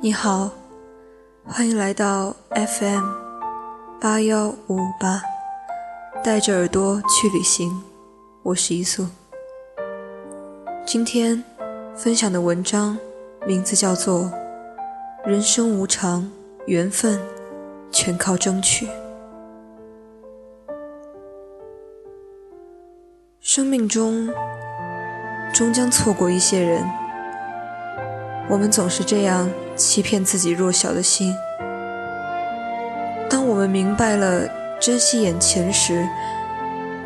你好，欢迎来到 FM 八幺五五八，带着耳朵去旅行。我是一素。今天分享的文章名字叫做《人生无常，缘分全靠争取》。生命中终将错过一些人，我们总是这样。欺骗自己弱小的心。当我们明白了珍惜眼前时，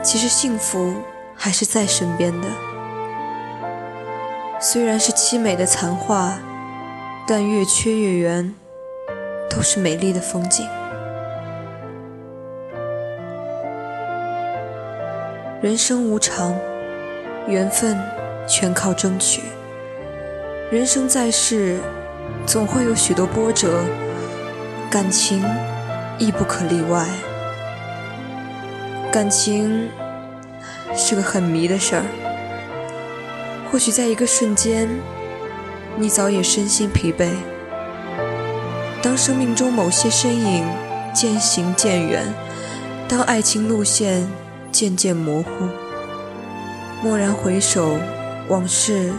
其实幸福还是在身边的。虽然是凄美的残画，但越缺越圆，都是美丽的风景。人生无常，缘分全靠争取。人生在世。总会有许多波折，感情亦不可例外。感情是个很迷的事儿，或许在一个瞬间，你早已身心疲惫。当生命中某些身影渐行渐远，当爱情路线渐渐模糊，蓦然回首，往事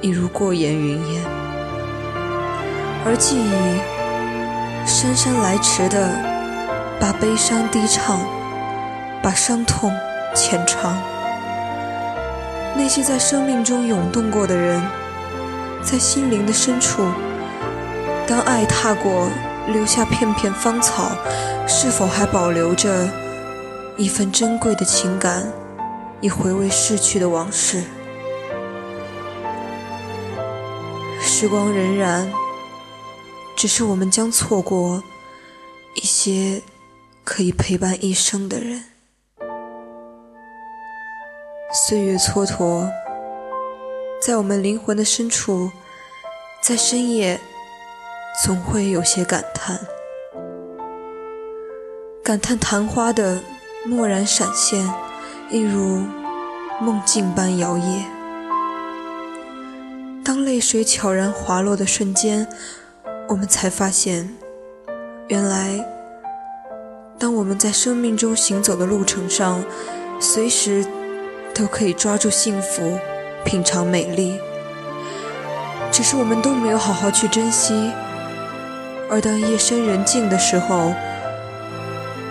已如过眼云烟。而记忆姗姗来迟的把悲伤低唱，把伤痛浅唱。那些在生命中涌动过的人，在心灵的深处，当爱踏过，留下片片芳草，是否还保留着一份珍贵的情感，以回味逝去的往事？时光荏苒。只是我们将错过一些可以陪伴一生的人。岁月蹉跎，在我们灵魂的深处，在深夜总会有些感叹，感叹昙花的蓦然闪现，一如梦境般摇曳。当泪水悄然滑落的瞬间。我们才发现，原来，当我们在生命中行走的路程上，随时都可以抓住幸福，品尝美丽。只是我们都没有好好去珍惜。而当夜深人静的时候，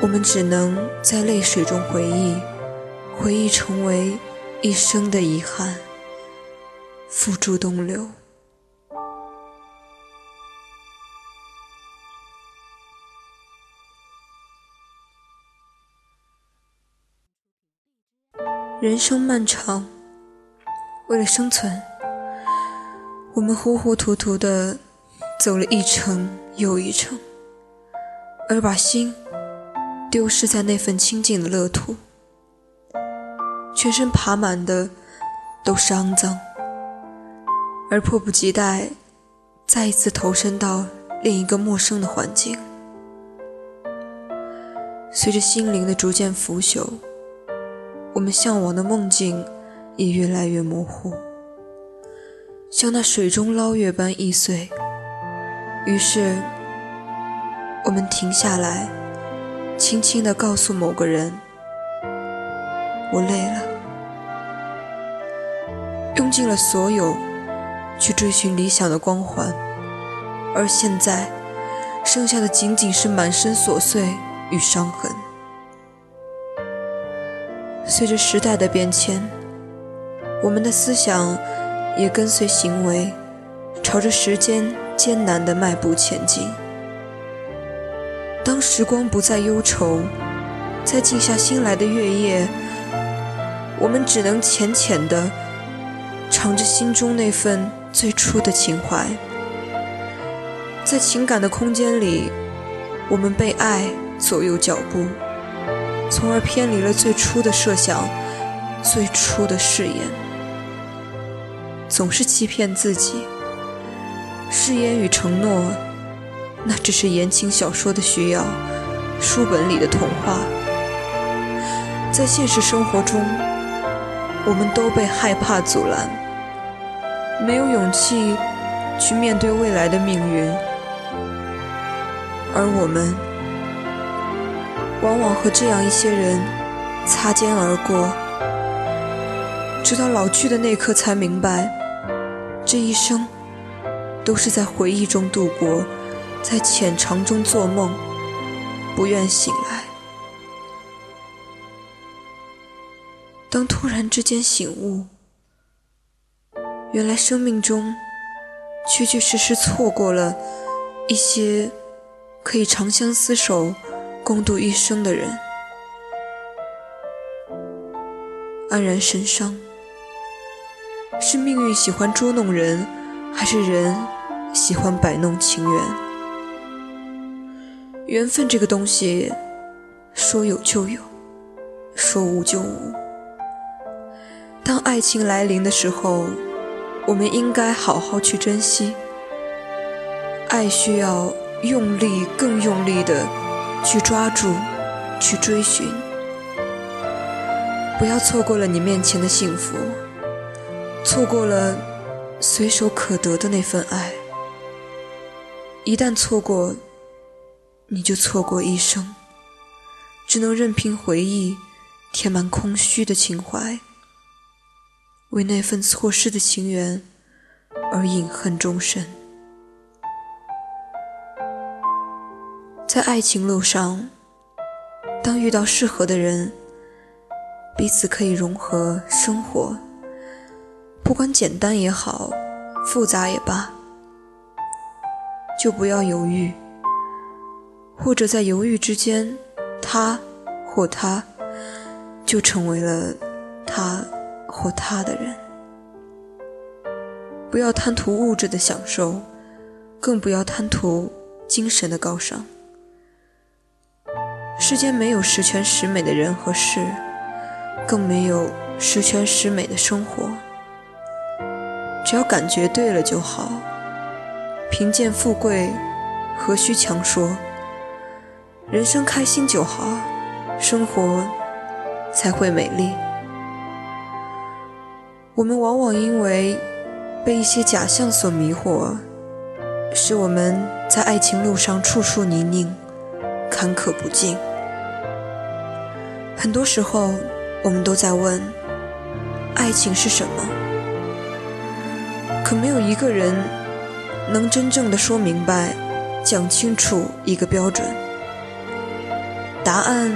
我们只能在泪水中回忆，回忆成为一生的遗憾，付诸东流。人生漫长，为了生存，我们糊糊涂涂的走了一程又一程，而把心丢失在那份清净的乐土，全身爬满的都是肮脏，而迫不及待再一次投身到另一个陌生的环境。随着心灵的逐渐腐朽。我们向往的梦境也越来越模糊，像那水中捞月般易碎。于是，我们停下来，轻轻地告诉某个人：“我累了。”用尽了所有去追寻理想的光环，而现在，剩下的仅仅是满身琐碎与伤痕。随着时代的变迁，我们的思想也跟随行为，朝着时间艰难的迈步前进。当时光不再忧愁，在静下心来的月夜，我们只能浅浅的尝着心中那份最初的情怀。在情感的空间里，我们被爱左右脚步。从而偏离了最初的设想，最初的誓言，总是欺骗自己。誓言与承诺，那只是言情小说的需要，书本里的童话。在现实生活中，我们都被害怕阻拦，没有勇气去面对未来的命运，而我们往往和这样一些人擦肩而过，直到老去的那刻才明白，这一生都是在回忆中度过，在浅尝中做梦，不愿醒来。当突然之间醒悟，原来生命中确确实实错过了一些。可以长相厮守、共度一生的人，黯然神伤。是命运喜欢捉弄人，还是人喜欢摆弄情缘？缘分这个东西，说有就有，说无就无。当爱情来临的时候，我们应该好好去珍惜。爱需要。用力，更用力的去抓住，去追寻，不要错过了你面前的幸福，错过了随手可得的那份爱。一旦错过，你就错过一生，只能任凭回忆填满空虚的情怀，为那份错失的情缘而饮恨终身。在爱情路上，当遇到适合的人，彼此可以融合生活，不管简单也好，复杂也罢，就不要犹豫，或者在犹豫之间，他或他就成为了他或他的人。不要贪图物质的享受，更不要贪图精神的高尚。世间没有十全十美的人和事，更没有十全十美的生活。只要感觉对了就好。贫贱富贵，何须强说？人生开心就好，生活才会美丽。我们往往因为被一些假象所迷惑，使我们在爱情路上处处泥泞。坎坷不尽。很多时候，我们都在问：爱情是什么？可没有一个人能真正的说明白、讲清楚一个标准。答案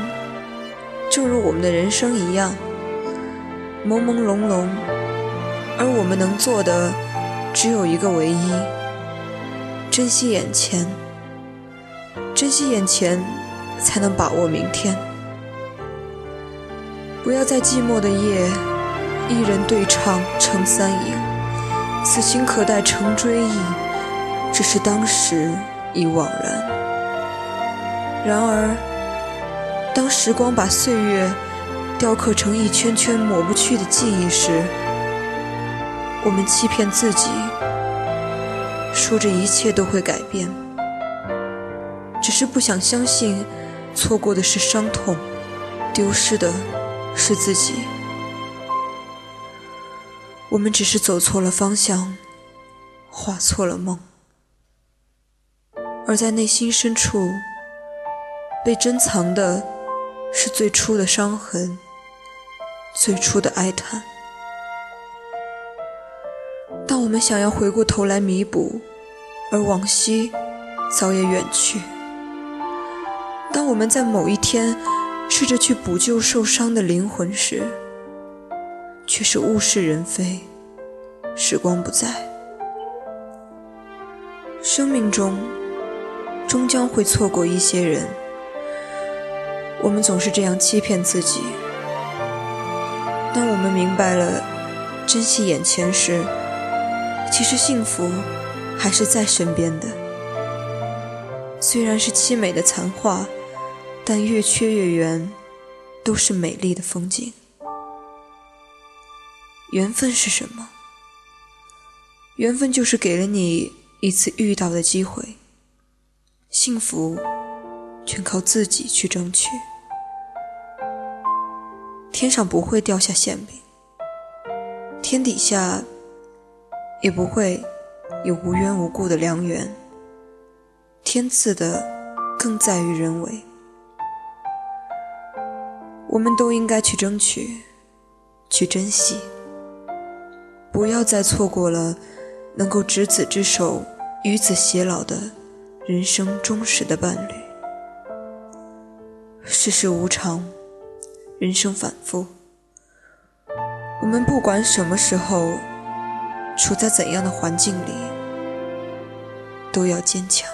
就如我们的人生一样，朦朦胧胧，而我们能做的只有一个唯一：珍惜眼前。珍惜眼前，才能把握明天。不要在寂寞的夜，一人对唱成三影。此情可待成追忆，只是当时已惘然。然而，当时光把岁月雕刻成一圈圈抹不去的记忆时，我们欺骗自己，说着一切都会改变。只是不想相信，错过的是伤痛，丢失的是自己。我们只是走错了方向，画错了梦，而在内心深处，被珍藏的是最初的伤痕，最初的哀叹。当我们想要回过头来弥补，而往昔早已远去。当我们在某一天试着去补救受伤的灵魂时，却是物是人非，时光不在。生命中终将会错过一些人，我们总是这样欺骗自己。当我们明白了珍惜眼前时，其实幸福还是在身边的，虽然是凄美的残画。但越缺越圆，都是美丽的风景。缘分是什么？缘分就是给了你一次遇到的机会，幸福全靠自己去争取。天上不会掉下馅饼，天底下也不会有无缘无故的良缘。天赐的更在于人为。我们都应该去争取，去珍惜，不要再错过了能够执子之手，与子偕老的人生忠实的伴侣。世事无常，人生反复，我们不管什么时候，处在怎样的环境里，都要坚强。